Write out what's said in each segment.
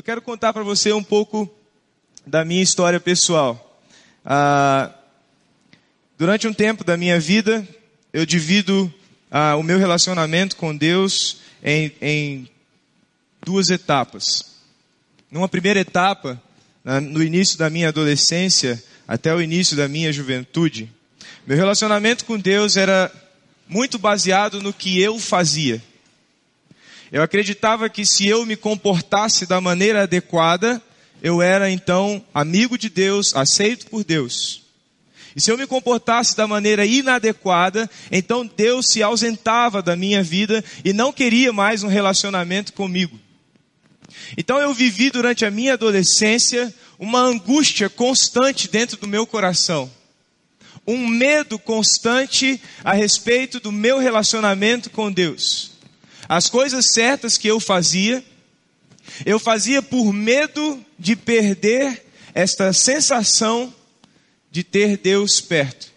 Eu quero contar para você um pouco da minha história pessoal. Ah, durante um tempo da minha vida, eu divido ah, o meu relacionamento com Deus em, em duas etapas. Numa primeira etapa, no início da minha adolescência até o início da minha juventude, meu relacionamento com Deus era muito baseado no que eu fazia. Eu acreditava que se eu me comportasse da maneira adequada, eu era então amigo de Deus, aceito por Deus. E se eu me comportasse da maneira inadequada, então Deus se ausentava da minha vida e não queria mais um relacionamento comigo. Então eu vivi durante a minha adolescência uma angústia constante dentro do meu coração. Um medo constante a respeito do meu relacionamento com Deus. As coisas certas que eu fazia, eu fazia por medo de perder esta sensação de ter Deus perto.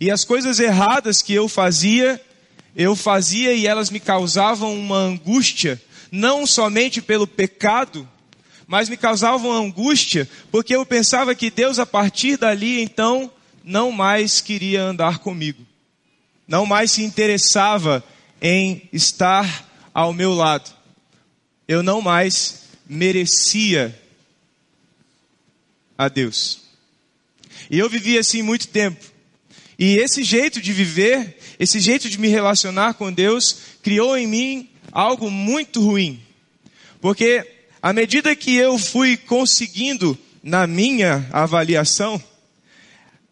E as coisas erradas que eu fazia, eu fazia e elas me causavam uma angústia, não somente pelo pecado, mas me causavam angústia, porque eu pensava que Deus a partir dali então não mais queria andar comigo. Não mais se interessava em estar ao meu lado. Eu não mais merecia a Deus. E eu vivi assim muito tempo. E esse jeito de viver, esse jeito de me relacionar com Deus, criou em mim algo muito ruim. Porque à medida que eu fui conseguindo, na minha avaliação,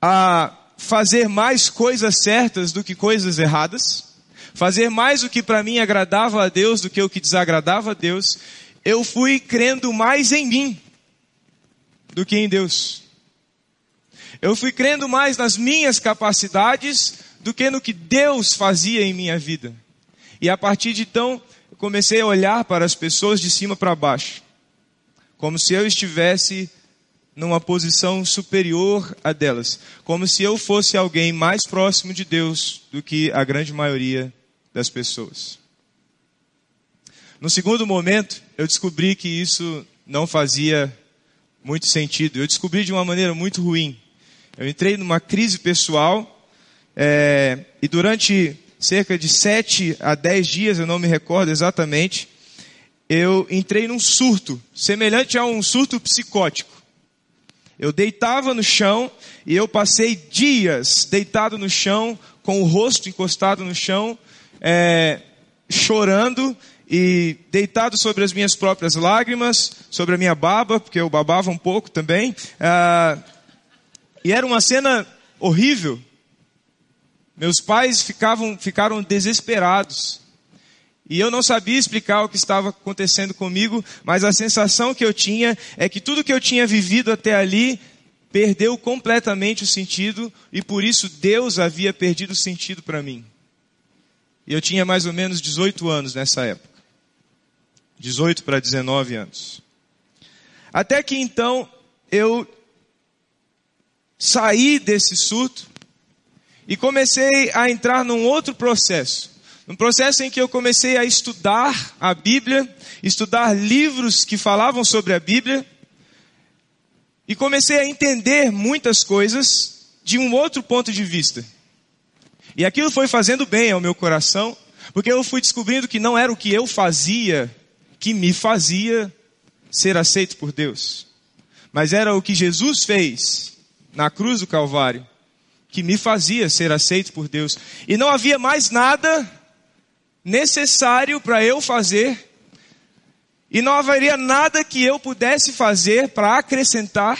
a fazer mais coisas certas do que coisas erradas, fazer mais o que para mim agradava a Deus do que o que desagradava a Deus, eu fui crendo mais em mim do que em Deus. Eu fui crendo mais nas minhas capacidades do que no que Deus fazia em minha vida. E a partir de então, eu comecei a olhar para as pessoas de cima para baixo, como se eu estivesse numa posição superior a delas, como se eu fosse alguém mais próximo de Deus do que a grande maioria das pessoas. No segundo momento, eu descobri que isso não fazia muito sentido. Eu descobri de uma maneira muito ruim. Eu entrei numa crise pessoal é, e durante cerca de sete a dez dias, eu não me recordo exatamente, eu entrei num surto, semelhante a um surto psicótico. Eu deitava no chão e eu passei dias deitado no chão, com o rosto encostado no chão, é, chorando e deitado sobre as minhas próprias lágrimas, sobre a minha baba, porque eu babava um pouco também. Ah, e era uma cena horrível. Meus pais ficavam, ficaram desesperados. E eu não sabia explicar o que estava acontecendo comigo, mas a sensação que eu tinha é que tudo que eu tinha vivido até ali perdeu completamente o sentido e por isso Deus havia perdido o sentido para mim. E eu tinha mais ou menos 18 anos nessa época. 18 para 19 anos. Até que então eu saí desse surto e comecei a entrar num outro processo. Um processo em que eu comecei a estudar a Bíblia, estudar livros que falavam sobre a Bíblia, e comecei a entender muitas coisas de um outro ponto de vista. E aquilo foi fazendo bem ao meu coração, porque eu fui descobrindo que não era o que eu fazia que me fazia ser aceito por Deus, mas era o que Jesus fez na cruz do Calvário que me fazia ser aceito por Deus. E não havia mais nada necessário para eu fazer, e não haveria nada que eu pudesse fazer para acrescentar,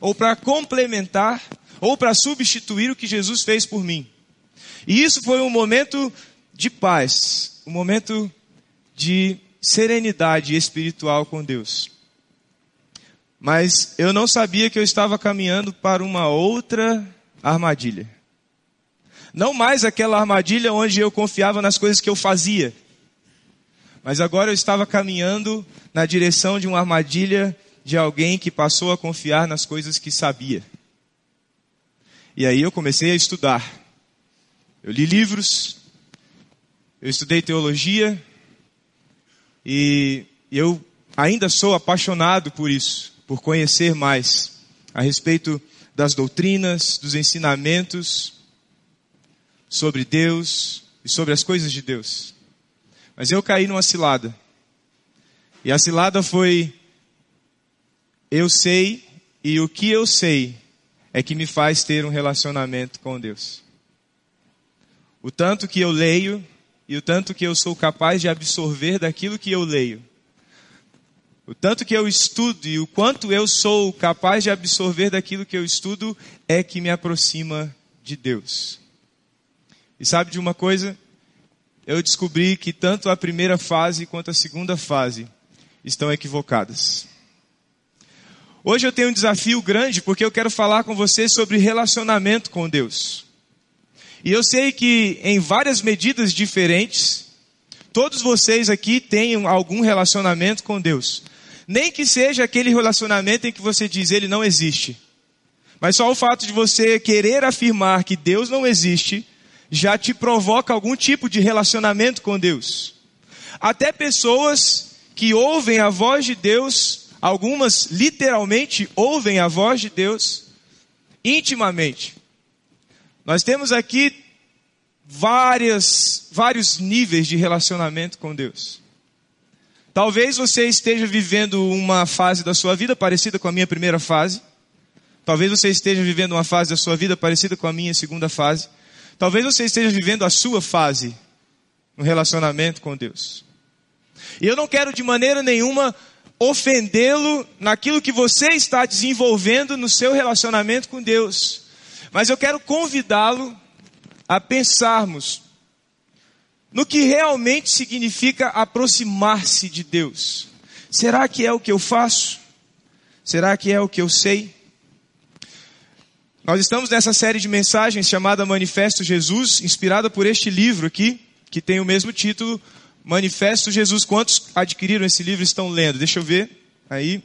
ou para complementar, ou para substituir o que Jesus fez por mim. E isso foi um momento de paz, um momento de serenidade espiritual com Deus. Mas eu não sabia que eu estava caminhando para uma outra armadilha. Não mais aquela armadilha onde eu confiava nas coisas que eu fazia. Mas agora eu estava caminhando na direção de uma armadilha de alguém que passou a confiar nas coisas que sabia. E aí eu comecei a estudar. Eu li livros, eu estudei teologia e eu ainda sou apaixonado por isso, por conhecer mais a respeito das doutrinas, dos ensinamentos sobre Deus e sobre as coisas de Deus. Mas eu caí numa cilada. E a cilada foi: eu sei, e o que eu sei é que me faz ter um relacionamento com Deus. O tanto que eu leio e o tanto que eu sou capaz de absorver daquilo que eu leio. O tanto que eu estudo e o quanto eu sou capaz de absorver daquilo que eu estudo é que me aproxima de Deus. E sabe de uma coisa? Eu descobri que tanto a primeira fase quanto a segunda fase estão equivocadas. Hoje eu tenho um desafio grande porque eu quero falar com você sobre relacionamento com Deus. E eu sei que em várias medidas diferentes, todos vocês aqui têm algum relacionamento com Deus. Nem que seja aquele relacionamento em que você diz ele não existe. Mas só o fato de você querer afirmar que Deus não existe já te provoca algum tipo de relacionamento com Deus. Até pessoas que ouvem a voz de Deus, algumas literalmente ouvem a voz de Deus intimamente. Nós temos aqui várias, vários níveis de relacionamento com Deus. Talvez você esteja vivendo uma fase da sua vida parecida com a minha primeira fase. Talvez você esteja vivendo uma fase da sua vida parecida com a minha segunda fase. Talvez você esteja vivendo a sua fase no relacionamento com Deus. E eu não quero de maneira nenhuma ofendê-lo naquilo que você está desenvolvendo no seu relacionamento com Deus. Mas eu quero convidá-lo a pensarmos no que realmente significa aproximar-se de Deus. Será que é o que eu faço? Será que é o que eu sei? Nós estamos nessa série de mensagens chamada Manifesto Jesus, inspirada por este livro aqui, que tem o mesmo título, Manifesto Jesus. Quantos adquiriram esse livro e estão lendo? Deixa eu ver. Aí,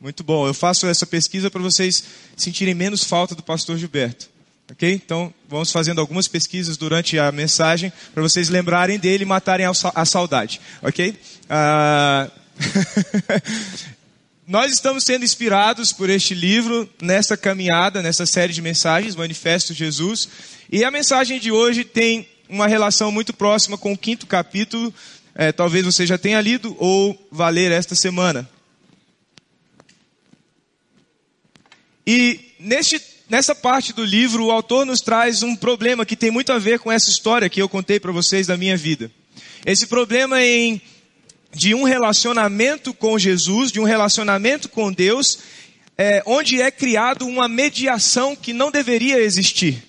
muito bom. Eu faço essa pesquisa para vocês sentirem menos falta do pastor Gilberto. Ok? Então, vamos fazendo algumas pesquisas durante a mensagem para vocês lembrarem dele e matarem a saudade. Ok? Uh... Nós estamos sendo inspirados por este livro nessa caminhada, nessa série de mensagens, Manifesto Jesus. E a mensagem de hoje tem uma relação muito próxima com o quinto capítulo. É, talvez você já tenha lido ou vá ler esta semana. E neste, nessa parte do livro, o autor nos traz um problema que tem muito a ver com essa história que eu contei para vocês da minha vida. Esse problema em, de um relacionamento com Jesus, de um relacionamento com Deus, é, onde é criado uma mediação que não deveria existir.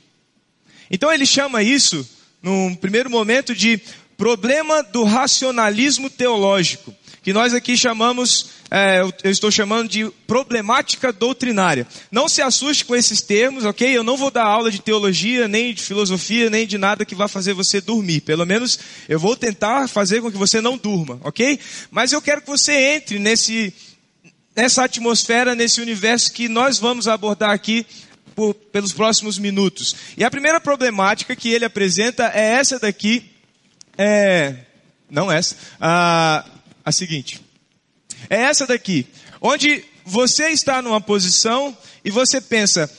Então ele chama isso, num primeiro momento, de problema do racionalismo teológico que nós aqui chamamos, é, eu estou chamando de problemática doutrinária. Não se assuste com esses termos, ok? Eu não vou dar aula de teologia, nem de filosofia, nem de nada que vá fazer você dormir. Pelo menos eu vou tentar fazer com que você não durma, ok? Mas eu quero que você entre nesse, nessa atmosfera, nesse universo que nós vamos abordar aqui por, pelos próximos minutos. E a primeira problemática que ele apresenta é essa daqui, é, não essa, ah, a seguinte. É essa daqui, onde você está numa posição e você pensa,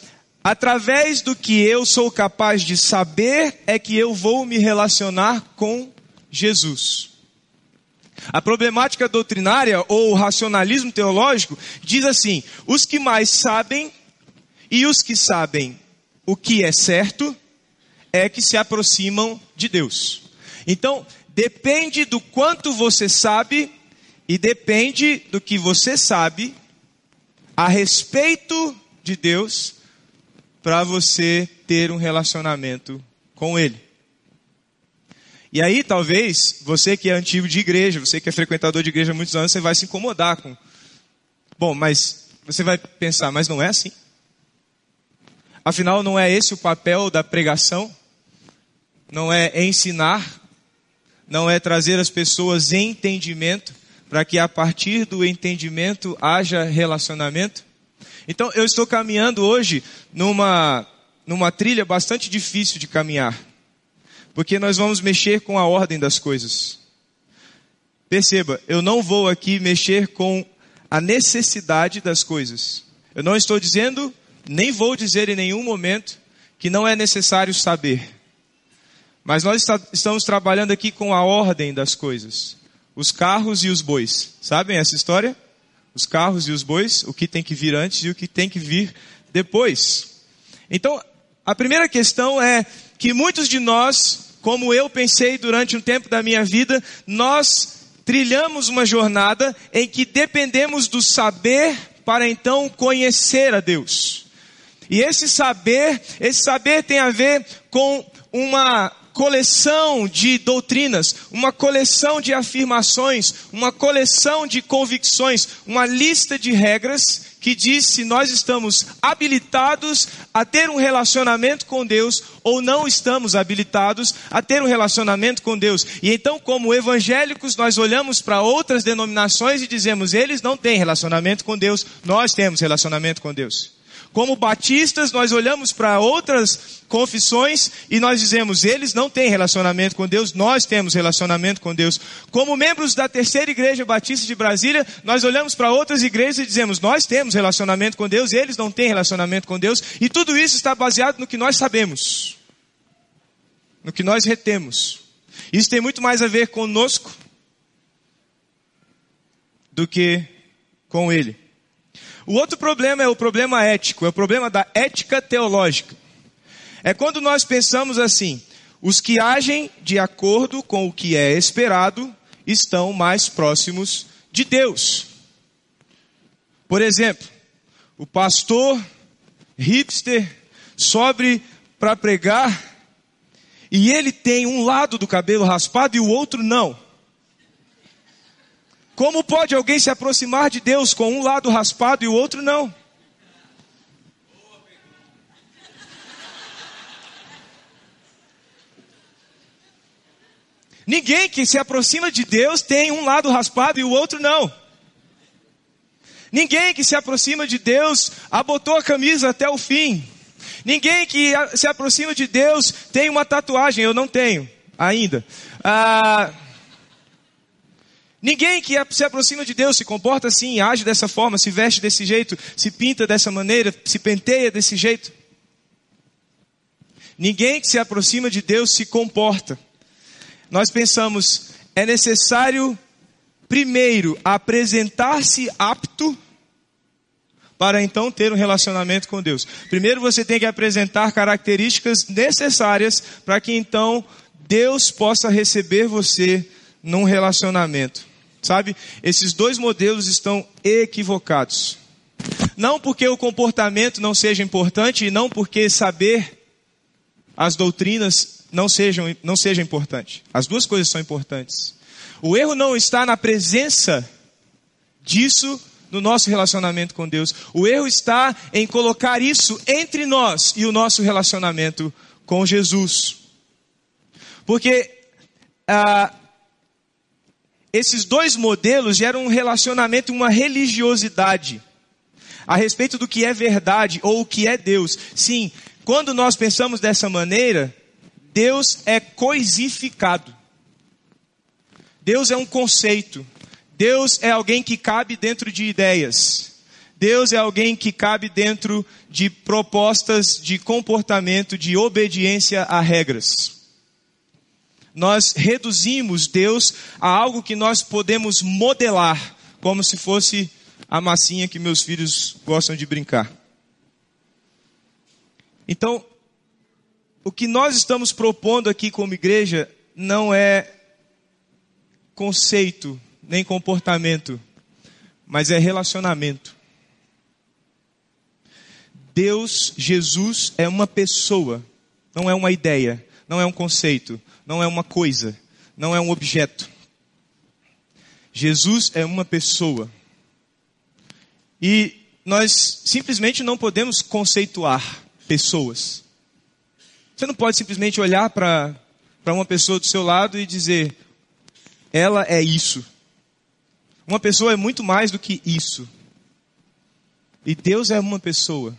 através do que eu sou capaz de saber é que eu vou me relacionar com Jesus. A problemática doutrinária ou racionalismo teológico diz assim: os que mais sabem e os que sabem o que é certo é que se aproximam de Deus. Então, depende do quanto você sabe e depende do que você sabe a respeito de Deus para você ter um relacionamento com Ele. E aí, talvez, você que é antigo de igreja, você que é frequentador de igreja há muitos anos, você vai se incomodar com. Bom, mas você vai pensar, mas não é assim? Afinal, não é esse o papel da pregação? Não é ensinar não é trazer as pessoas em entendimento, para que a partir do entendimento haja relacionamento. Então, eu estou caminhando hoje numa, numa trilha bastante difícil de caminhar, porque nós vamos mexer com a ordem das coisas. Perceba, eu não vou aqui mexer com a necessidade das coisas. Eu não estou dizendo, nem vou dizer em nenhum momento, que não é necessário saber. Mas nós estamos trabalhando aqui com a ordem das coisas. Os carros e os bois. Sabem essa história? Os carros e os bois, o que tem que vir antes e o que tem que vir depois. Então, a primeira questão é que muitos de nós, como eu pensei durante um tempo da minha vida, nós trilhamos uma jornada em que dependemos do saber para então conhecer a Deus. E esse saber, esse saber tem a ver com uma coleção de doutrinas, uma coleção de afirmações, uma coleção de convicções, uma lista de regras que diz se nós estamos habilitados a ter um relacionamento com Deus ou não estamos habilitados a ter um relacionamento com Deus. E então, como evangélicos, nós olhamos para outras denominações e dizemos, eles não têm relacionamento com Deus, nós temos relacionamento com Deus. Como batistas, nós olhamos para outras confissões e nós dizemos, eles não têm relacionamento com Deus, nós temos relacionamento com Deus. Como membros da terceira igreja batista de Brasília, nós olhamos para outras igrejas e dizemos, nós temos relacionamento com Deus, eles não têm relacionamento com Deus, e tudo isso está baseado no que nós sabemos, no que nós retemos. Isso tem muito mais a ver conosco do que com ele. O outro problema é o problema ético, é o problema da ética teológica. É quando nós pensamos assim: os que agem de acordo com o que é esperado estão mais próximos de Deus. Por exemplo, o pastor hipster sobe para pregar e ele tem um lado do cabelo raspado e o outro não. Como pode alguém se aproximar de Deus com um lado raspado e o outro não? Ninguém que se aproxima de Deus tem um lado raspado e o outro não. Ninguém que se aproxima de Deus abotou a camisa até o fim. Ninguém que se aproxima de Deus tem uma tatuagem. Eu não tenho ainda. Ah, Ninguém que se aproxima de Deus se comporta assim, age dessa forma, se veste desse jeito, se pinta dessa maneira, se penteia desse jeito. Ninguém que se aproxima de Deus se comporta. Nós pensamos, é necessário primeiro apresentar-se apto para então ter um relacionamento com Deus. Primeiro você tem que apresentar características necessárias para que então Deus possa receber você num relacionamento. Sabe? Esses dois modelos estão equivocados. Não porque o comportamento não seja importante e não porque saber as doutrinas não sejam não seja importante. As duas coisas são importantes. O erro não está na presença disso no nosso relacionamento com Deus. O erro está em colocar isso entre nós e o nosso relacionamento com Jesus. Porque ah, esses dois modelos geram um relacionamento, uma religiosidade a respeito do que é verdade ou o que é Deus. Sim, quando nós pensamos dessa maneira, Deus é coisificado. Deus é um conceito. Deus é alguém que cabe dentro de ideias. Deus é alguém que cabe dentro de propostas de comportamento, de obediência a regras nós reduzimos Deus a algo que nós podemos modelar, como se fosse a massinha que meus filhos gostam de brincar. Então, o que nós estamos propondo aqui como igreja não é conceito nem comportamento, mas é relacionamento. Deus, Jesus, é uma pessoa, não é uma ideia, não é um conceito, não é uma coisa, não é um objeto. Jesus é uma pessoa. E nós simplesmente não podemos conceituar pessoas. Você não pode simplesmente olhar para uma pessoa do seu lado e dizer, ela é isso. Uma pessoa é muito mais do que isso. E Deus é uma pessoa.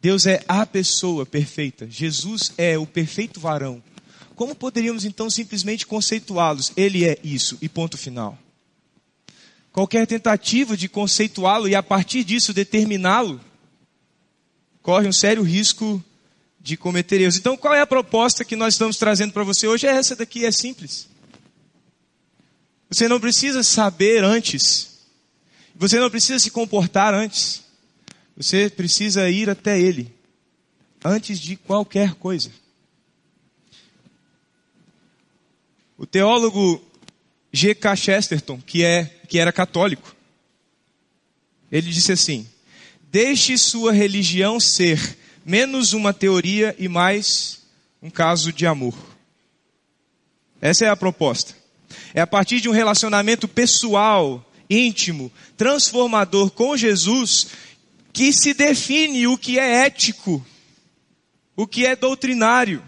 Deus é a pessoa perfeita. Jesus é o perfeito varão como poderíamos então simplesmente conceituá-los? Ele é isso e ponto final. Qualquer tentativa de conceituá-lo e a partir disso determiná-lo corre um sério risco de cometer erros. Então, qual é a proposta que nós estamos trazendo para você hoje? É essa daqui, é simples. Você não precisa saber antes. Você não precisa se comportar antes. Você precisa ir até Ele antes de qualquer coisa. O teólogo G.K. Chesterton, que, é, que era católico, ele disse assim: Deixe sua religião ser menos uma teoria e mais um caso de amor. Essa é a proposta. É a partir de um relacionamento pessoal, íntimo, transformador com Jesus que se define o que é ético, o que é doutrinário.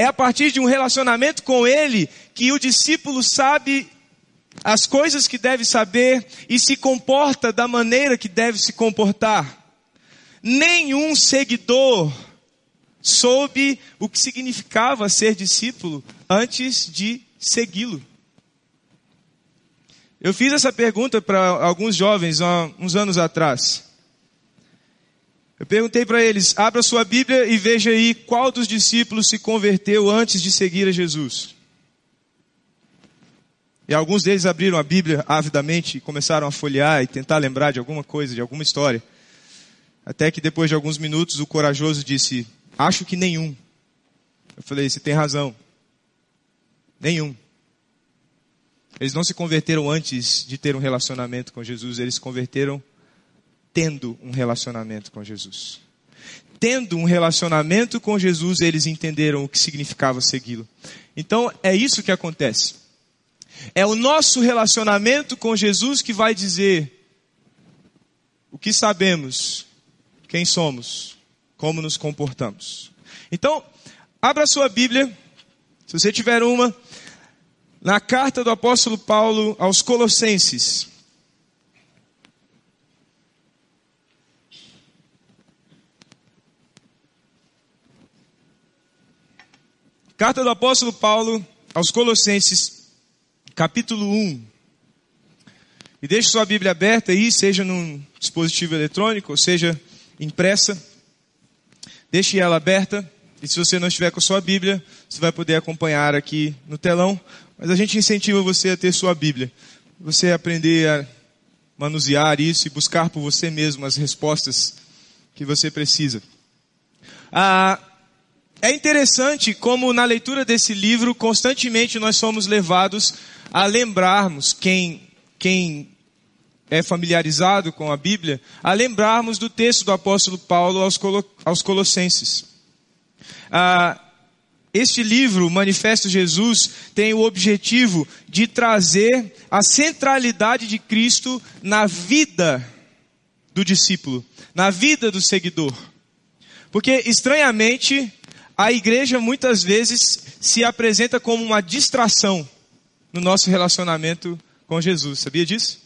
É a partir de um relacionamento com Ele que o discípulo sabe as coisas que deve saber e se comporta da maneira que deve se comportar. Nenhum seguidor soube o que significava ser discípulo antes de segui-lo. Eu fiz essa pergunta para alguns jovens há uns anos atrás. Eu perguntei para eles: abra sua Bíblia e veja aí qual dos discípulos se converteu antes de seguir a Jesus. E alguns deles abriram a Bíblia avidamente e começaram a folhear e tentar lembrar de alguma coisa, de alguma história. Até que depois de alguns minutos o corajoso disse: Acho que nenhum. Eu falei: Você tem razão. Nenhum. Eles não se converteram antes de ter um relacionamento com Jesus, eles se converteram tendo um relacionamento com Jesus. Tendo um relacionamento com Jesus, eles entenderam o que significava segui-lo. Então, é isso que acontece. É o nosso relacionamento com Jesus que vai dizer o que sabemos, quem somos, como nos comportamos. Então, abra sua Bíblia, se você tiver uma, na carta do apóstolo Paulo aos Colossenses. Carta do apóstolo Paulo aos Colossenses, capítulo 1. E deixe sua Bíblia aberta aí, seja num dispositivo eletrônico, ou seja impressa. Deixe ela aberta. E se você não estiver com a sua Bíblia, você vai poder acompanhar aqui no telão. Mas a gente incentiva você a ter sua Bíblia. Você aprender a manusear isso e buscar por você mesmo as respostas que você precisa. Ah, é interessante como na leitura desse livro, constantemente nós somos levados a lembrarmos quem, quem é familiarizado com a Bíblia, a lembrarmos do texto do apóstolo Paulo aos, aos Colossenses. Ah, este livro, Manifesto Jesus, tem o objetivo de trazer a centralidade de Cristo na vida do discípulo, na vida do seguidor. Porque, estranhamente, a igreja muitas vezes se apresenta como uma distração no nosso relacionamento com Jesus. Sabia disso?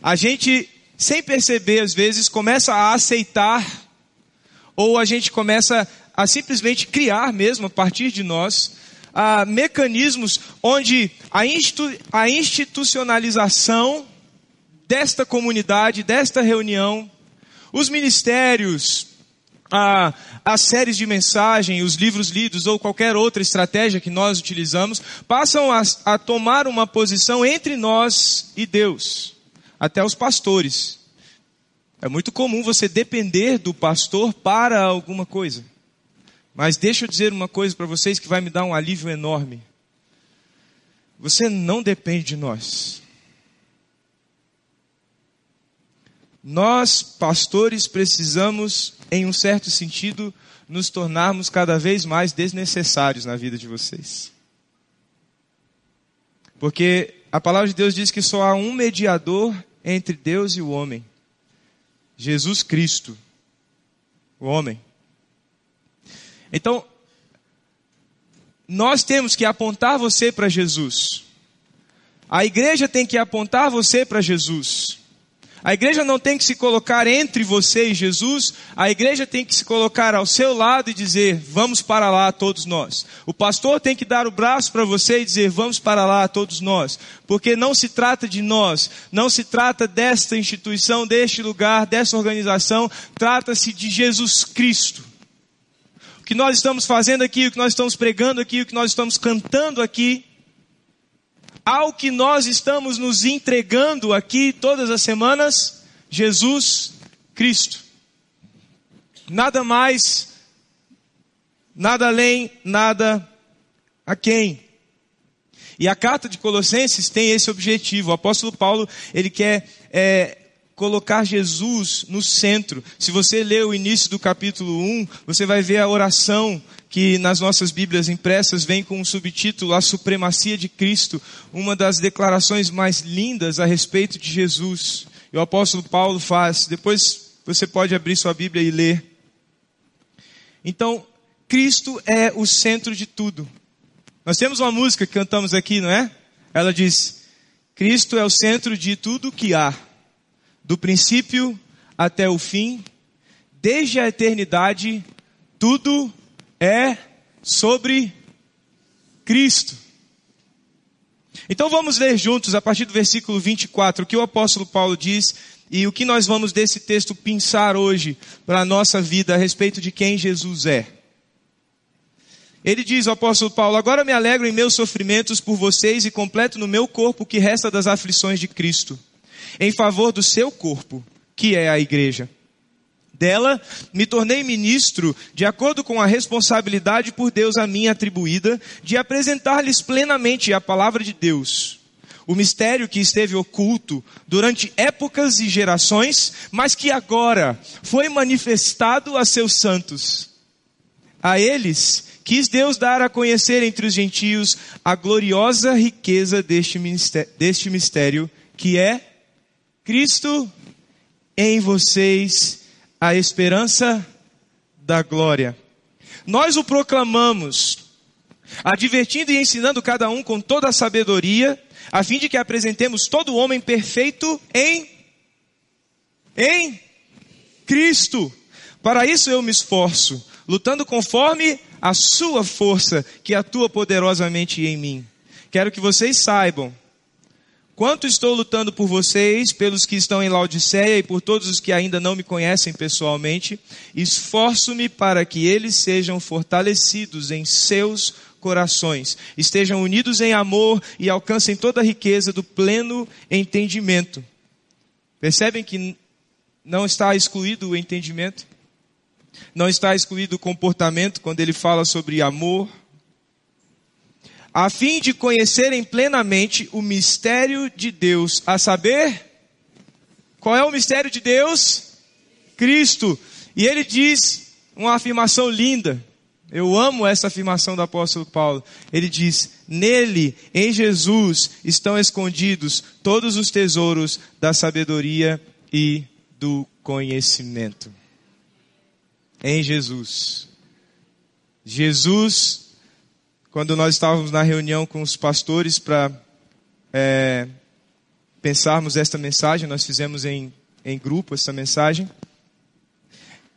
A gente, sem perceber, às vezes, começa a aceitar, ou a gente começa a simplesmente criar mesmo, a partir de nós, a mecanismos onde a, institu a institucionalização desta comunidade, desta reunião, os ministérios, a, as séries de mensagem, os livros lidos ou qualquer outra estratégia que nós utilizamos, passam a, a tomar uma posição entre nós e Deus, até os pastores. É muito comum você depender do pastor para alguma coisa. Mas deixa eu dizer uma coisa para vocês que vai me dar um alívio enorme. Você não depende de nós. Nós, pastores, precisamos, em um certo sentido, nos tornarmos cada vez mais desnecessários na vida de vocês. Porque a palavra de Deus diz que só há um mediador entre Deus e o homem: Jesus Cristo, o homem. Então, nós temos que apontar você para Jesus. A igreja tem que apontar você para Jesus. A igreja não tem que se colocar entre você e Jesus, a igreja tem que se colocar ao seu lado e dizer: vamos para lá todos nós. O pastor tem que dar o braço para você e dizer: vamos para lá todos nós. Porque não se trata de nós, não se trata desta instituição, deste lugar, dessa organização, trata-se de Jesus Cristo. O que nós estamos fazendo aqui, o que nós estamos pregando aqui, o que nós estamos cantando aqui, ao que nós estamos nos entregando aqui todas as semanas, Jesus Cristo. Nada mais, nada além, nada a quem. E a carta de Colossenses tem esse objetivo. O apóstolo Paulo, ele quer é, colocar Jesus no centro. Se você ler o início do capítulo 1, você vai ver a oração que nas nossas Bíblias impressas vem com um subtítulo A Supremacia de Cristo, uma das declarações mais lindas a respeito de Jesus. E o apóstolo Paulo faz. Depois você pode abrir sua Bíblia e ler. Então, Cristo é o centro de tudo. Nós temos uma música que cantamos aqui, não é? Ela diz: Cristo é o centro de tudo que há, do princípio até o fim, desde a eternidade, tudo é sobre Cristo. Então vamos ler juntos a partir do versículo 24 o que o apóstolo Paulo diz e o que nós vamos desse texto pensar hoje para a nossa vida a respeito de quem Jesus é. Ele diz, o apóstolo Paulo, agora me alegro em meus sofrimentos por vocês e completo no meu corpo o que resta das aflições de Cristo, em favor do seu corpo, que é a igreja dela, me tornei ministro, de acordo com a responsabilidade por Deus a mim atribuída, de apresentar-lhes plenamente a palavra de Deus. O mistério que esteve oculto durante épocas e gerações, mas que agora foi manifestado a seus santos. A eles quis Deus dar a conhecer entre os gentios a gloriosa riqueza deste mistério, deste mistério que é Cristo em vocês a esperança da glória. Nós o proclamamos, advertindo e ensinando cada um com toda a sabedoria, a fim de que apresentemos todo homem perfeito em em Cristo. Para isso eu me esforço, lutando conforme a sua força que atua poderosamente em mim. Quero que vocês saibam Quanto estou lutando por vocês, pelos que estão em Laodiceia e por todos os que ainda não me conhecem pessoalmente, esforço-me para que eles sejam fortalecidos em seus corações, estejam unidos em amor e alcancem toda a riqueza do pleno entendimento. Percebem que não está excluído o entendimento? Não está excluído o comportamento quando ele fala sobre amor, a fim de conhecerem plenamente o mistério de Deus, a saber, qual é o mistério de Deus? Cristo. E ele diz uma afirmação linda. Eu amo essa afirmação do apóstolo Paulo. Ele diz: Nele, em Jesus, estão escondidos todos os tesouros da sabedoria e do conhecimento. Em Jesus. Jesus quando nós estávamos na reunião com os pastores para é, pensarmos esta mensagem, nós fizemos em, em grupo esta mensagem.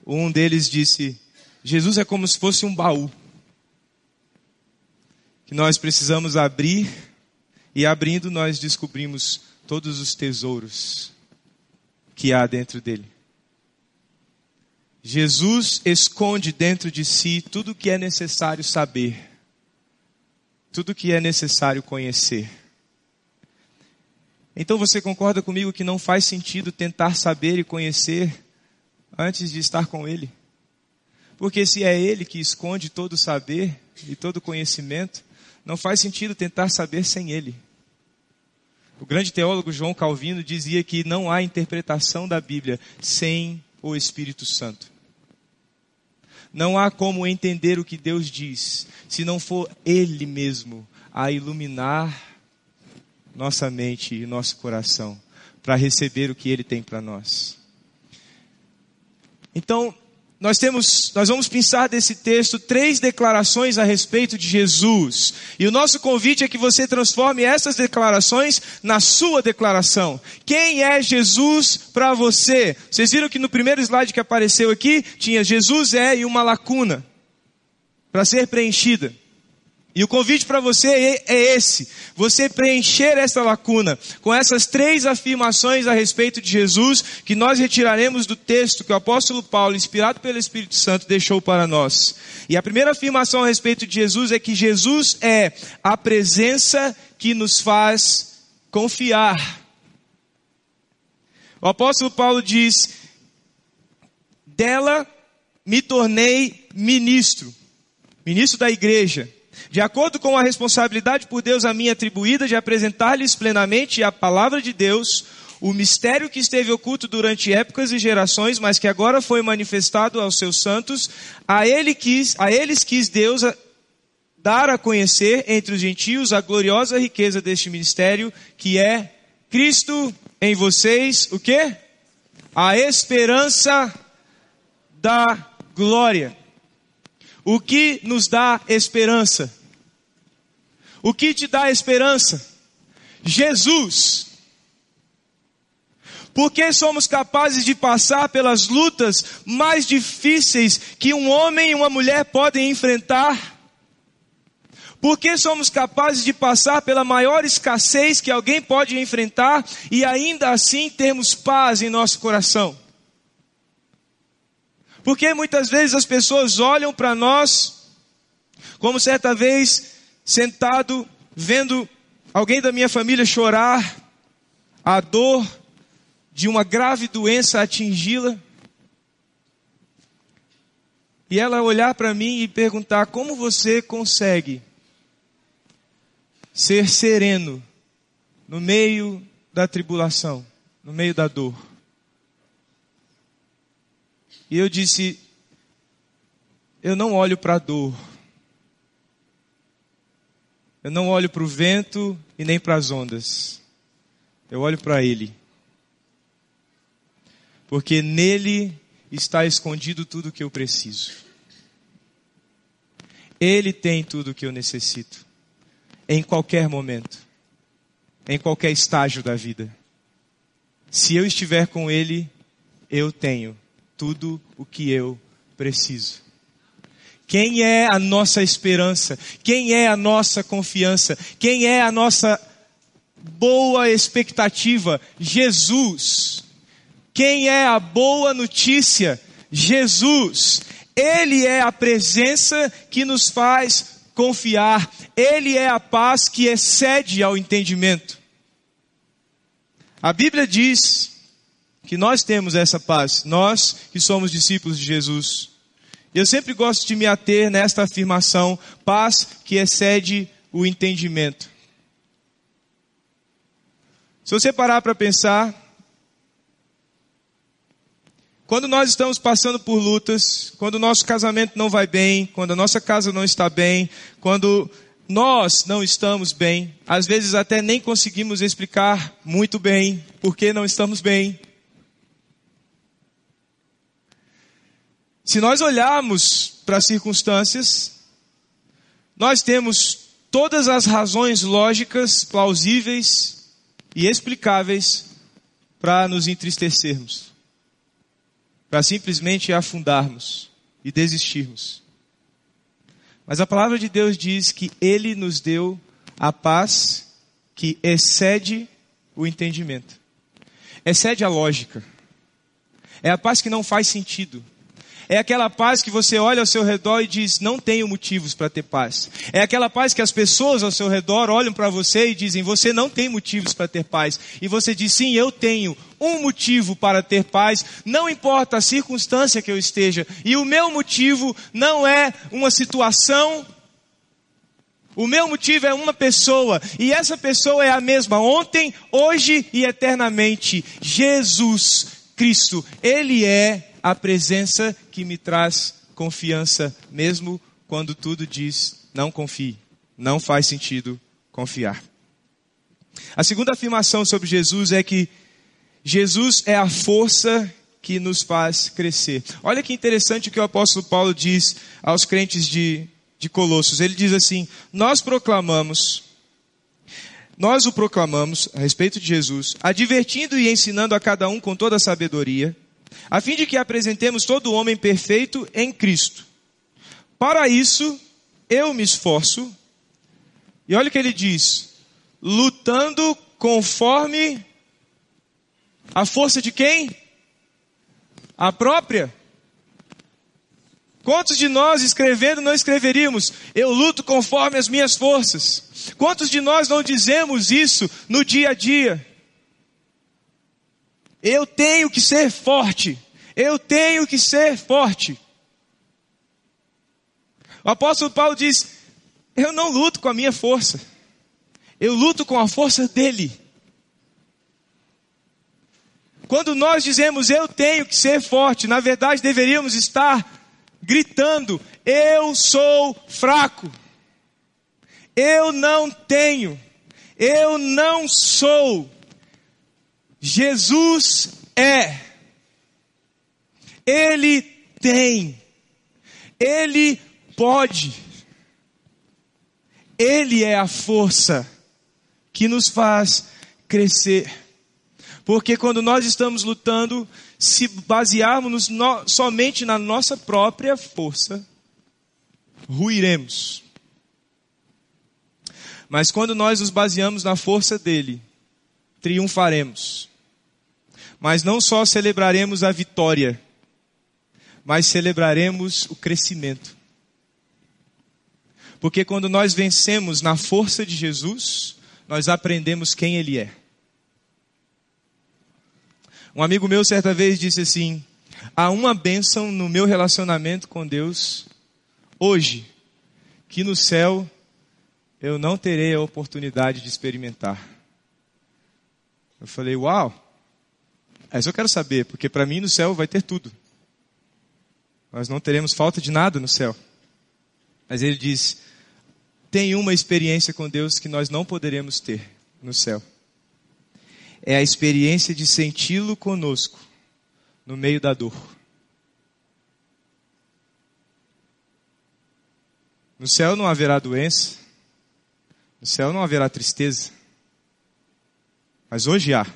Um deles disse: Jesus é como se fosse um baú que nós precisamos abrir e abrindo nós descobrimos todos os tesouros que há dentro dele. Jesus esconde dentro de si tudo o que é necessário saber tudo que é necessário conhecer. Então você concorda comigo que não faz sentido tentar saber e conhecer antes de estar com Ele? Porque se é Ele que esconde todo o saber e todo conhecimento, não faz sentido tentar saber sem Ele. O grande teólogo João Calvino dizia que não há interpretação da Bíblia sem o Espírito Santo. Não há como entender o que Deus diz se não for Ele mesmo a iluminar nossa mente e nosso coração para receber o que Ele tem para nós. Então, nós temos, nós vamos pensar desse texto três declarações a respeito de Jesus. E o nosso convite é que você transforme essas declarações na sua declaração. Quem é Jesus para você? Vocês viram que no primeiro slide que apareceu aqui tinha Jesus é e uma lacuna para ser preenchida. E o convite para você é, é esse: você preencher essa lacuna com essas três afirmações a respeito de Jesus que nós retiraremos do texto que o apóstolo Paulo, inspirado pelo Espírito Santo, deixou para nós. E a primeira afirmação a respeito de Jesus é que Jesus é a presença que nos faz confiar. O apóstolo Paulo diz: dela me tornei ministro, ministro da igreja de acordo com a responsabilidade por Deus a mim atribuída de apresentar-lhes plenamente a palavra de Deus, o mistério que esteve oculto durante épocas e gerações, mas que agora foi manifestado aos seus santos, a, ele quis, a eles quis Deus dar a conhecer entre os gentios a gloriosa riqueza deste ministério, que é Cristo em vocês, o quê? A esperança da glória. O que nos dá esperança? O que te dá esperança? Jesus. Porque somos capazes de passar pelas lutas mais difíceis que um homem e uma mulher podem enfrentar? Porque somos capazes de passar pela maior escassez que alguém pode enfrentar e ainda assim termos paz em nosso coração? Porque muitas vezes as pessoas olham para nós, como certa vez sentado, vendo alguém da minha família chorar, a dor de uma grave doença atingi-la, e ela olhar para mim e perguntar: como você consegue ser sereno no meio da tribulação, no meio da dor? E eu disse: eu não olho para a dor, eu não olho para o vento e nem para as ondas. Eu olho para Ele. Porque nele está escondido tudo o que eu preciso. Ele tem tudo o que eu necessito. Em qualquer momento. Em qualquer estágio da vida. Se eu estiver com Ele, eu tenho tudo o que eu preciso. Quem é a nossa esperança? Quem é a nossa confiança? Quem é a nossa boa expectativa? Jesus. Quem é a boa notícia? Jesus. Ele é a presença que nos faz confiar. Ele é a paz que excede ao entendimento. A Bíblia diz que nós temos essa paz, nós que somos discípulos de Jesus. Eu sempre gosto de me ater nesta afirmação, paz que excede o entendimento. Se você parar para pensar, quando nós estamos passando por lutas, quando o nosso casamento não vai bem, quando a nossa casa não está bem, quando nós não estamos bem, às vezes até nem conseguimos explicar muito bem por que não estamos bem. Se nós olharmos para as circunstâncias, nós temos todas as razões lógicas, plausíveis e explicáveis para nos entristecermos, para simplesmente afundarmos e desistirmos. Mas a palavra de Deus diz que Ele nos deu a paz que excede o entendimento, excede a lógica. É a paz que não faz sentido. É aquela paz que você olha ao seu redor e diz: não tenho motivos para ter paz. É aquela paz que as pessoas ao seu redor olham para você e dizem: você não tem motivos para ter paz. E você diz: sim, eu tenho um motivo para ter paz, não importa a circunstância que eu esteja. E o meu motivo não é uma situação o meu motivo é uma pessoa, e essa pessoa é a mesma ontem, hoje e eternamente. Jesus Cristo. Ele é a presença que me traz confiança, mesmo quando tudo diz não confie, não faz sentido confiar. A segunda afirmação sobre Jesus é que Jesus é a força que nos faz crescer. Olha que interessante o que o apóstolo Paulo diz aos crentes de, de Colossos. Ele diz assim: Nós proclamamos, nós o proclamamos a respeito de Jesus, advertindo e ensinando a cada um com toda a sabedoria, a fim de que apresentemos todo homem perfeito em Cristo. Para isso, eu me esforço, e olha o que ele diz: lutando conforme a força de quem? A própria. Quantos de nós escrevendo não escreveríamos, eu luto conforme as minhas forças? Quantos de nós não dizemos isso no dia a dia? Eu tenho que ser forte. Eu tenho que ser forte. O apóstolo Paulo diz: Eu não luto com a minha força. Eu luto com a força dele. Quando nós dizemos eu tenho que ser forte, na verdade deveríamos estar gritando: eu sou fraco. Eu não tenho. Eu não sou. Jesus é. Ele tem. Ele pode. Ele é a força que nos faz crescer. Porque quando nós estamos lutando, se basearmos no, somente na nossa própria força, ruiremos. Mas quando nós nos baseamos na força dele, triunfaremos. Mas não só celebraremos a vitória, mas celebraremos o crescimento. Porque quando nós vencemos na força de Jesus, nós aprendemos quem Ele é. Um amigo meu certa vez disse assim: há uma bênção no meu relacionamento com Deus hoje, que no céu eu não terei a oportunidade de experimentar. Eu falei, uau! Mas eu quero saber, porque para mim no céu vai ter tudo. Nós não teremos falta de nada no céu. Mas ele diz: tem uma experiência com Deus que nós não poderemos ter no céu é a experiência de senti-lo conosco no meio da dor. No céu não haverá doença, no céu não haverá tristeza, mas hoje há.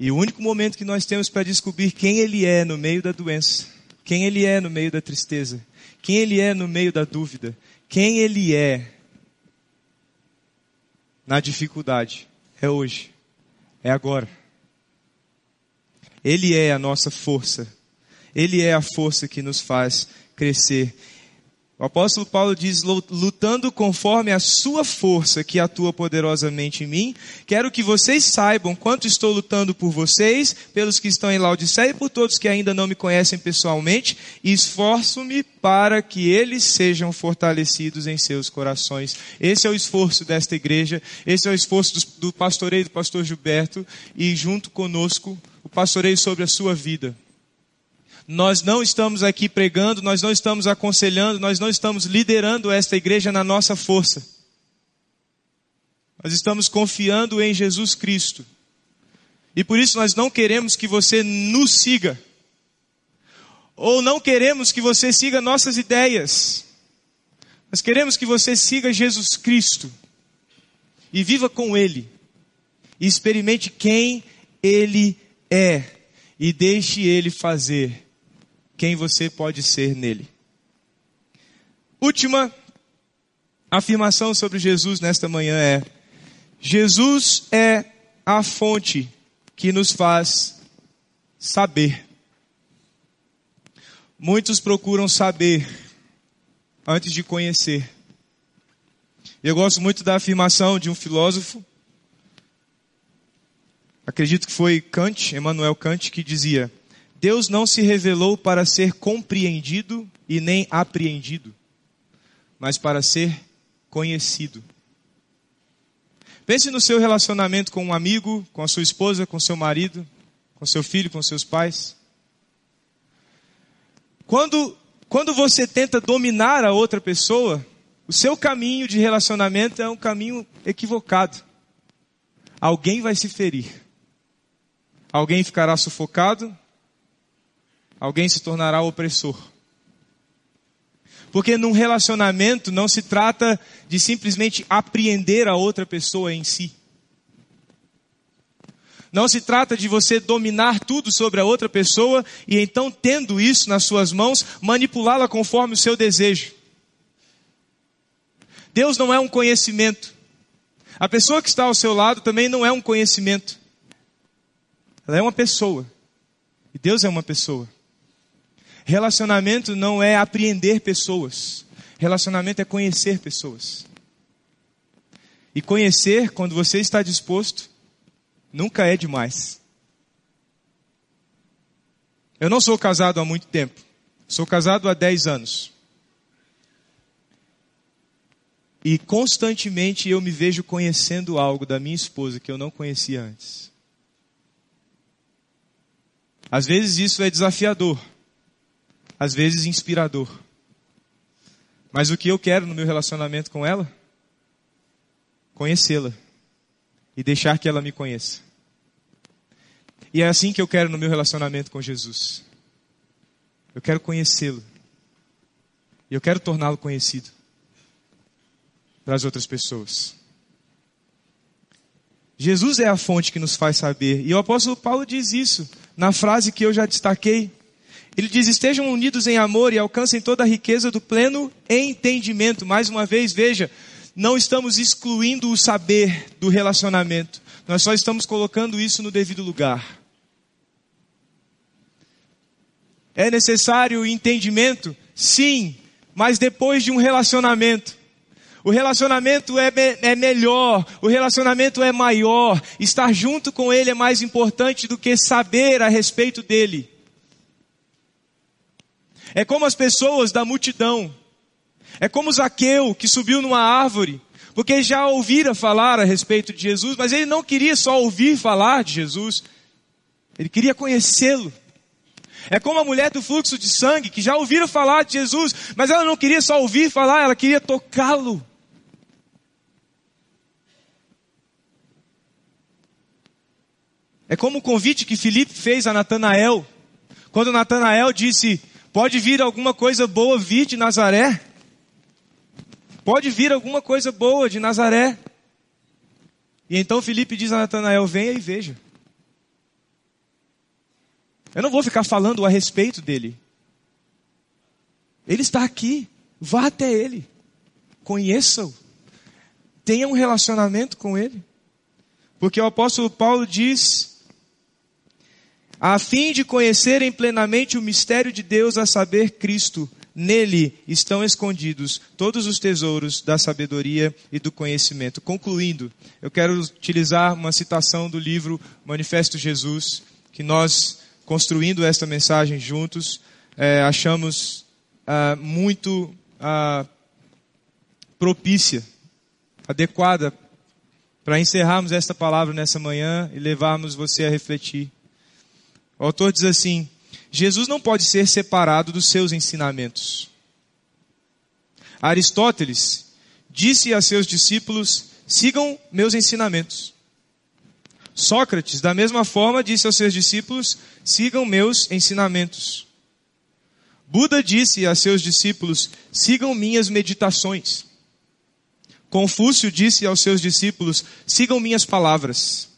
E o único momento que nós temos para descobrir quem Ele é no meio da doença, quem Ele é no meio da tristeza, quem Ele é no meio da dúvida, quem Ele é na dificuldade. É hoje. É agora. Ele é a nossa força. Ele é a força que nos faz crescer. O apóstolo Paulo diz: lutando conforme a sua força que atua poderosamente em mim, quero que vocês saibam quanto estou lutando por vocês, pelos que estão em Laodiceia e por todos que ainda não me conhecem pessoalmente, e esforço-me para que eles sejam fortalecidos em seus corações. Esse é o esforço desta igreja, esse é o esforço do, do pastoreio do pastor Gilberto, e junto conosco, o pastoreio sobre a sua vida. Nós não estamos aqui pregando, nós não estamos aconselhando, nós não estamos liderando esta igreja na nossa força. Nós estamos confiando em Jesus Cristo. E por isso nós não queremos que você nos siga. Ou não queremos que você siga nossas ideias. Nós queremos que você siga Jesus Cristo. E viva com Ele. E experimente quem Ele é. E deixe Ele fazer quem você pode ser nele. Última afirmação sobre Jesus nesta manhã é: Jesus é a fonte que nos faz saber. Muitos procuram saber antes de conhecer. Eu gosto muito da afirmação de um filósofo, acredito que foi Kant, Emmanuel Kant, que dizia: Deus não se revelou para ser compreendido e nem apreendido, mas para ser conhecido. Pense no seu relacionamento com um amigo, com a sua esposa, com seu marido, com seu filho, com seus pais. Quando, quando você tenta dominar a outra pessoa, o seu caminho de relacionamento é um caminho equivocado. Alguém vai se ferir. alguém ficará sufocado, alguém se tornará opressor. Porque num relacionamento não se trata de simplesmente apreender a outra pessoa em si. Não se trata de você dominar tudo sobre a outra pessoa e então, tendo isso nas suas mãos, manipulá-la conforme o seu desejo. Deus não é um conhecimento. A pessoa que está ao seu lado também não é um conhecimento. Ela é uma pessoa. E Deus é uma pessoa. Relacionamento não é apreender pessoas. Relacionamento é conhecer pessoas. E conhecer, quando você está disposto, Nunca é demais. Eu não sou casado há muito tempo. Sou casado há 10 anos. E constantemente eu me vejo conhecendo algo da minha esposa que eu não conhecia antes. Às vezes isso é desafiador, às vezes inspirador. Mas o que eu quero no meu relacionamento com ela? Conhecê-la e deixar que ela me conheça. E é assim que eu quero no meu relacionamento com Jesus. Eu quero conhecê-lo. E eu quero torná-lo conhecido para as outras pessoas. Jesus é a fonte que nos faz saber. E o apóstolo Paulo diz isso na frase que eu já destaquei. Ele diz: Estejam unidos em amor e alcancem toda a riqueza do pleno entendimento. Mais uma vez, veja, não estamos excluindo o saber do relacionamento, nós só estamos colocando isso no devido lugar. É necessário entendimento? Sim, mas depois de um relacionamento. O relacionamento é, me é melhor, o relacionamento é maior, estar junto com Ele é mais importante do que saber a respeito dele. É como as pessoas da multidão é como Zaqueu, que subiu numa árvore, porque já ouvira falar a respeito de Jesus, mas ele não queria só ouvir falar de Jesus, ele queria conhecê-lo. É como a mulher do fluxo de sangue, que já ouvira falar de Jesus, mas ela não queria só ouvir falar, ela queria tocá-lo. É como o convite que Filipe fez a Natanael, quando Natanael disse: Pode vir alguma coisa boa vir de Nazaré? Pode vir alguma coisa boa de Nazaré. E então Felipe diz a Natanael: venha e veja. Eu não vou ficar falando a respeito dele. Ele está aqui. Vá até ele. Conheça-o. Tenha um relacionamento com ele. Porque o apóstolo Paulo diz: a fim de conhecerem plenamente o mistério de Deus, a saber, Cristo Nele estão escondidos todos os tesouros da sabedoria e do conhecimento. Concluindo, eu quero utilizar uma citação do livro Manifesto Jesus, que nós, construindo esta mensagem juntos, é, achamos ah, muito ah, propícia, adequada, para encerrarmos esta palavra nessa manhã e levarmos você a refletir. O autor diz assim: Jesus não pode ser separado dos seus ensinamentos. Aristóteles disse a seus discípulos: sigam meus ensinamentos. Sócrates, da mesma forma, disse aos seus discípulos: sigam meus ensinamentos. Buda disse a seus discípulos: sigam minhas meditações. Confúcio disse aos seus discípulos: sigam minhas palavras.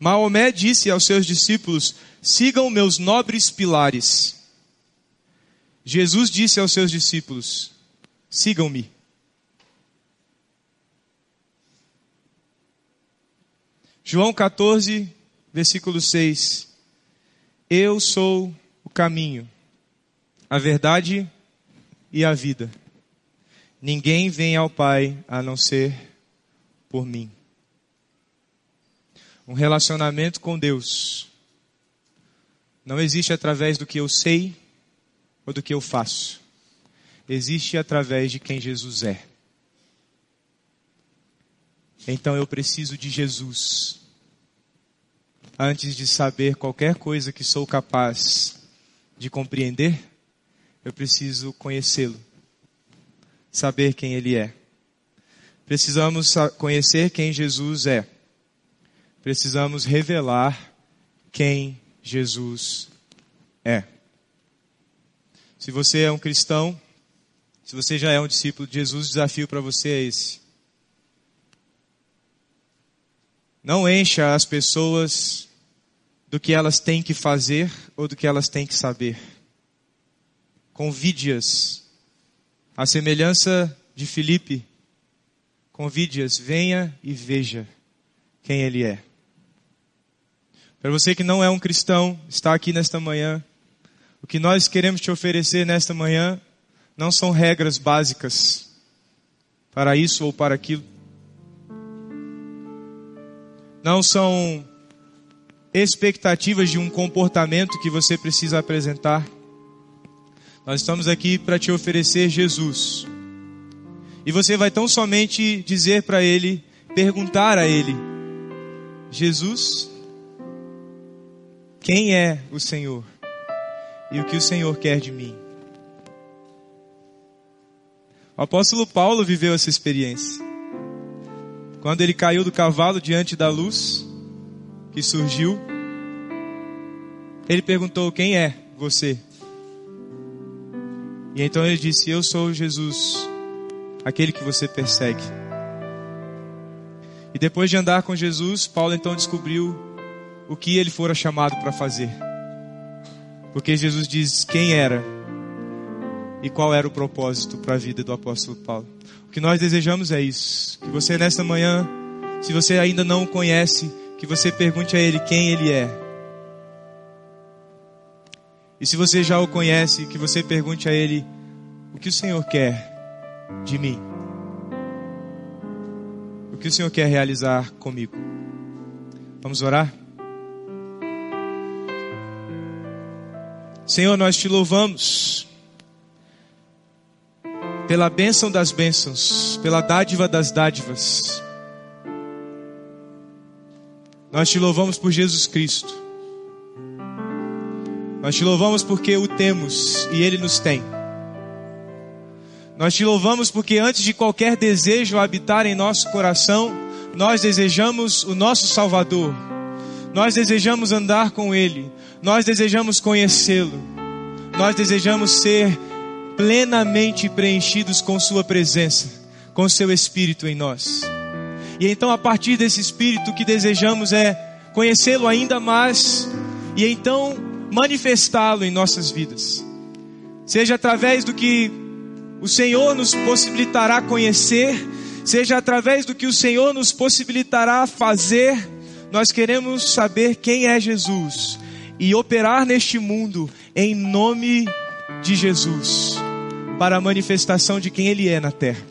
Maomé disse aos seus discípulos: sigam meus nobres pilares. Jesus disse aos seus discípulos: sigam-me. João 14, versículo 6. Eu sou o caminho, a verdade e a vida. Ninguém vem ao Pai a não ser por mim. Um relacionamento com Deus não existe através do que eu sei ou do que eu faço. Existe através de quem Jesus é. Então eu preciso de Jesus. Antes de saber qualquer coisa que sou capaz de compreender, eu preciso conhecê-lo. Saber quem ele é. Precisamos conhecer quem Jesus é. Precisamos revelar quem Jesus é. Se você é um cristão, se você já é um discípulo de Jesus, o desafio para você é esse. Não encha as pessoas do que elas têm que fazer ou do que elas têm que saber. Convide-as. A semelhança de Filipe, convide-as, venha e veja quem ele é. Para você que não é um cristão, está aqui nesta manhã, o que nós queremos te oferecer nesta manhã não são regras básicas para isso ou para aquilo. Não são expectativas de um comportamento que você precisa apresentar. Nós estamos aqui para te oferecer Jesus. E você vai tão somente dizer para Ele, perguntar a Ele: Jesus, quem é o Senhor? E o que o Senhor quer de mim? O apóstolo Paulo viveu essa experiência. Quando ele caiu do cavalo diante da luz que surgiu, ele perguntou: Quem é você? E então ele disse: Eu sou Jesus, aquele que você persegue. E depois de andar com Jesus, Paulo então descobriu o que ele fora chamado para fazer. Porque Jesus diz quem era e qual era o propósito para a vida do apóstolo Paulo. O que nós desejamos é isso. Que você nesta manhã, se você ainda não o conhece, que você pergunte a ele quem ele é. E se você já o conhece, que você pergunte a ele o que o Senhor quer de mim. O que o Senhor quer realizar comigo. Vamos orar? Senhor, nós te louvamos pela bênção das bênçãos, pela dádiva das dádivas. Nós te louvamos por Jesus Cristo. Nós te louvamos porque o temos e Ele nos tem. Nós te louvamos porque antes de qualquer desejo habitar em nosso coração, nós desejamos o nosso Salvador. Nós desejamos andar com Ele. Nós desejamos conhecê-lo. Nós desejamos ser plenamente preenchidos com Sua presença, com Seu Espírito em nós. E então, a partir desse Espírito, o que desejamos é conhecê-lo ainda mais e então manifestá-lo em nossas vidas. Seja através do que o Senhor nos possibilitará conhecer, seja através do que o Senhor nos possibilitará fazer, nós queremos saber quem é Jesus e operar neste mundo em nome de Jesus para a manifestação de quem Ele é na terra.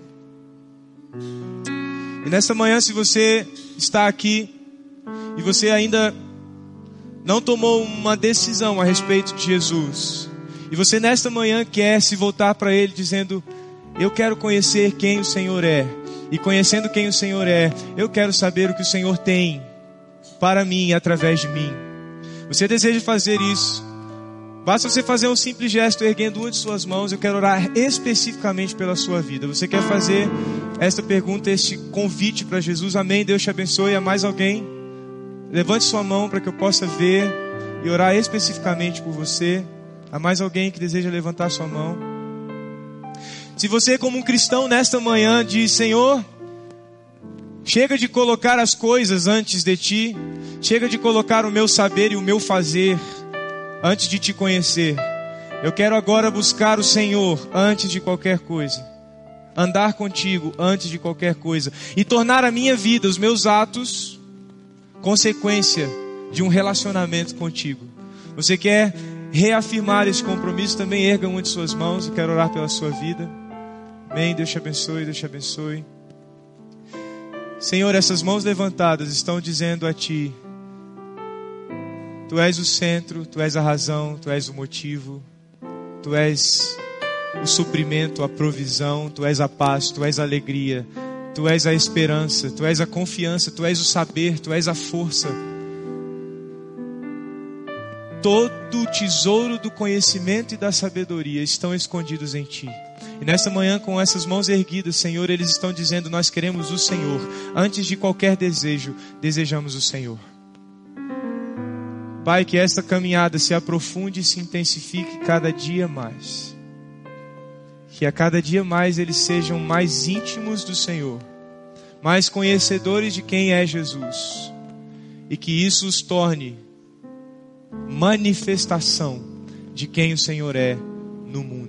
E nessa manhã, se você está aqui e você ainda não tomou uma decisão a respeito de Jesus, e você nesta manhã quer se voltar para Ele dizendo: Eu quero conhecer quem o Senhor é, e conhecendo quem o Senhor é, eu quero saber o que o Senhor tem para mim através de mim. Você deseja fazer isso? Basta você fazer um simples gesto erguendo uma de suas mãos. Eu quero orar especificamente pela sua vida. Você quer fazer esta pergunta, este convite para Jesus? Amém. Deus te abençoe. A mais alguém? Levante sua mão para que eu possa ver e orar especificamente por você. Há mais alguém que deseja levantar sua mão? Se você, como um cristão, nesta manhã diz: Senhor, chega de colocar as coisas antes de ti, chega de colocar o meu saber e o meu fazer antes de te conhecer. Eu quero agora buscar o Senhor antes de qualquer coisa. Andar contigo antes de qualquer coisa. E tornar a minha vida, os meus atos, consequência de um relacionamento contigo. Você quer reafirmar esse compromisso? Também erga uma de suas mãos. Eu quero orar pela sua vida. Amém. Deus te abençoe, Deus te abençoe. Senhor, essas mãos levantadas estão dizendo a Ti Tu és o centro, tu és a razão, tu és o motivo, tu és o suprimento, a provisão, tu és a paz, tu és a alegria, tu és a esperança, tu és a confiança, tu és o saber, tu és a força. Todo o tesouro do conhecimento e da sabedoria estão escondidos em ti. E nessa manhã, com essas mãos erguidas, Senhor, eles estão dizendo: Nós queremos o Senhor. Antes de qualquer desejo, desejamos o Senhor. Pai, que esta caminhada se aprofunde e se intensifique cada dia mais. Que a cada dia mais eles sejam mais íntimos do Senhor, mais conhecedores de quem é Jesus. E que isso os torne manifestação de quem o Senhor é no mundo.